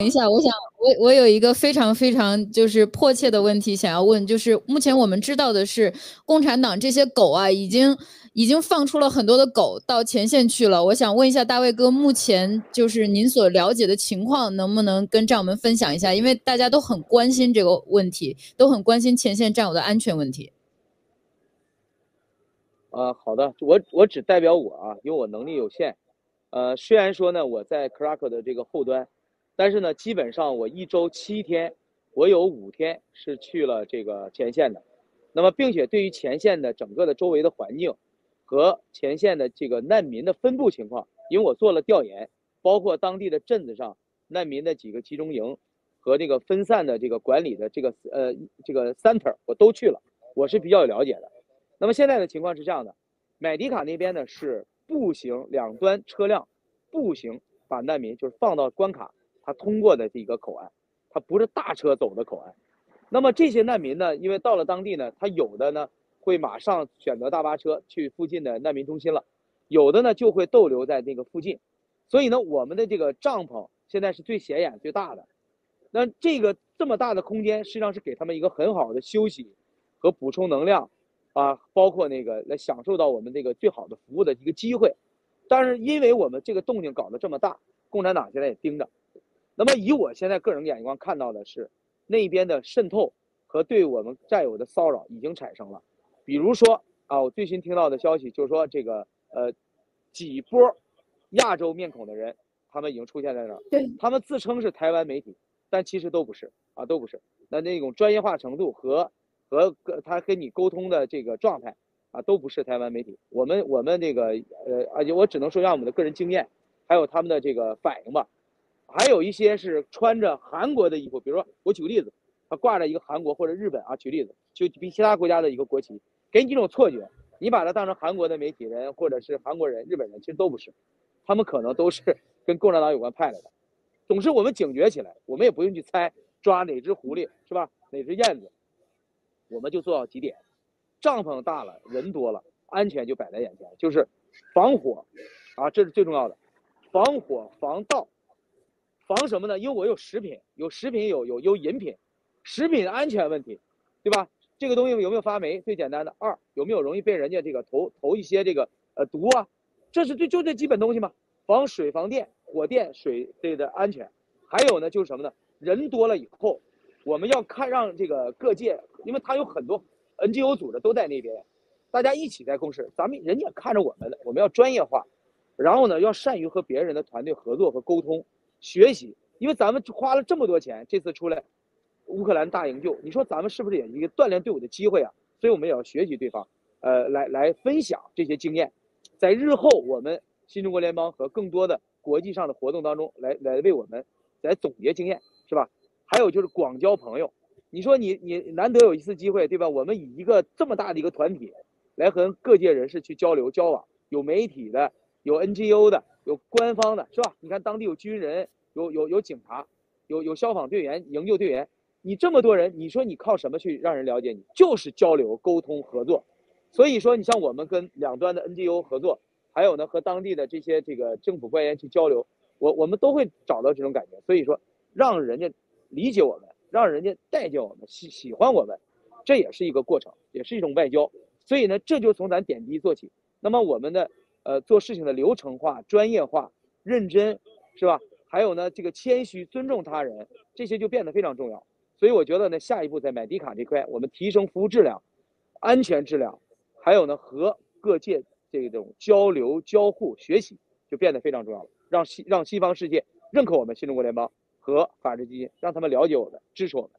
等一下，我想我我有一个非常非常就是迫切的问题想要问，就是目前我们知道的是，共产党这些狗啊，已经已经放出了很多的狗到前线去了。我想问一下大卫哥，目前就是您所了解的情况，能不能跟战友们分享一下？因为大家都很关心这个问题，都很关心前线战友的安全问题。啊，好的，我我只代表我啊，因为我能力有限。呃，虽然说呢，我在 Crack 的这个后端。但是呢，基本上我一周七天，我有五天是去了这个前线的，那么并且对于前线的整个的周围的环境和前线的这个难民的分布情况，因为我做了调研，包括当地的镇子上难民的几个集中营和这个分散的这个管理的这个呃这个 center 我都去了，我是比较有了解的。那么现在的情况是这样的，买迪卡那边呢是步行两端车辆步行把难民就是放到关卡。他通过的这一个口岸，他不是大车走的口岸。那么这些难民呢，因为到了当地呢，他有的呢会马上选择大巴车去附近的难民中心了，有的呢就会逗留在那个附近。所以呢，我们的这个帐篷现在是最显眼、最大的。那这个这么大的空间，实际上是给他们一个很好的休息和补充能量啊，包括那个来享受到我们这个最好的服务的一个机会。但是因为我们这个动静搞得这么大，共产党现在也盯着。那么以我现在个人眼光看到的是，那边的渗透和对我们战友的骚扰已经产生了。比如说啊，我最新听到的消息就是说，这个呃几波亚洲面孔的人，他们已经出现在那儿。对，他们自称是台湾媒体，但其实都不是啊，都不是。那那种专业化程度和和他跟你沟通的这个状态啊，都不是台湾媒体。我们我们这个呃，而且我只能说让我们的个人经验，还有他们的这个反应吧。还有一些是穿着韩国的衣服，比如说我举个例子，他挂着一个韩国或者日本啊，举例子就比其他国家的一个国旗，给你一种错觉，你把它当成韩国的媒体人或者是韩国人、日本人，其实都不是，他们可能都是 跟共产党有关派来的。总之我们警觉起来，我们也不用去猜抓哪只狐狸是吧？哪只燕子，我们就做到几点：帐篷大了，人多了，安全就摆在眼前，就是防火啊，这是最重要的，防火防盗。防什么呢？因为我有食品，有食品有有有饮品，食品安全问题，对吧？这个东西有没有发霉？最简单的。二有没有容易被人家这个投投一些这个呃毒啊？这是最就这基本东西嘛。防水、防电、火电、水这个的安全。还有呢，就是什么呢？人多了以后，我们要看让这个各界，因为他有很多 NGO 组织都在那边，大家一起在共事。咱们人家看着我们的，我们要专业化，然后呢，要善于和别人的团队合作和沟通。学习，因为咱们花了这么多钱，这次出来，乌克兰大营救，你说咱们是不是也一个锻炼队伍的机会啊？所以我们也要学习对方，呃，来来分享这些经验，在日后我们新中国联邦和更多的国际上的活动当中，来来为我们来总结经验，是吧？还有就是广交朋友，你说你你难得有一次机会，对吧？我们以一个这么大的一个团体，来和各界人士去交流交往，有媒体的，有 NGO 的。有官方的是吧？你看当地有军人，有有有警察，有有消防队员、营救队员，你这么多人，你说你靠什么去让人了解你？就是交流、沟通、合作。所以说，你像我们跟两端的 NGO 合作，还有呢和当地的这些这个政府官员去交流，我我们都会找到这种感觉。所以说，让人家理解我们，让人家待见我们，喜喜欢我们，这也是一个过程，也是一种外交。所以呢，这就从咱点滴做起。那么我们的。呃，做事情的流程化、专业化、认真，是吧？还有呢，这个谦虚、尊重他人，这些就变得非常重要。所以我觉得呢，下一步在买迪卡这块，我们提升服务质量、安全质量，还有呢，和各界这种交流、交互、学习，就变得非常重要了。让西让西方世界认可我们新中国联邦和法治基金，让他们了解我们、支持我们。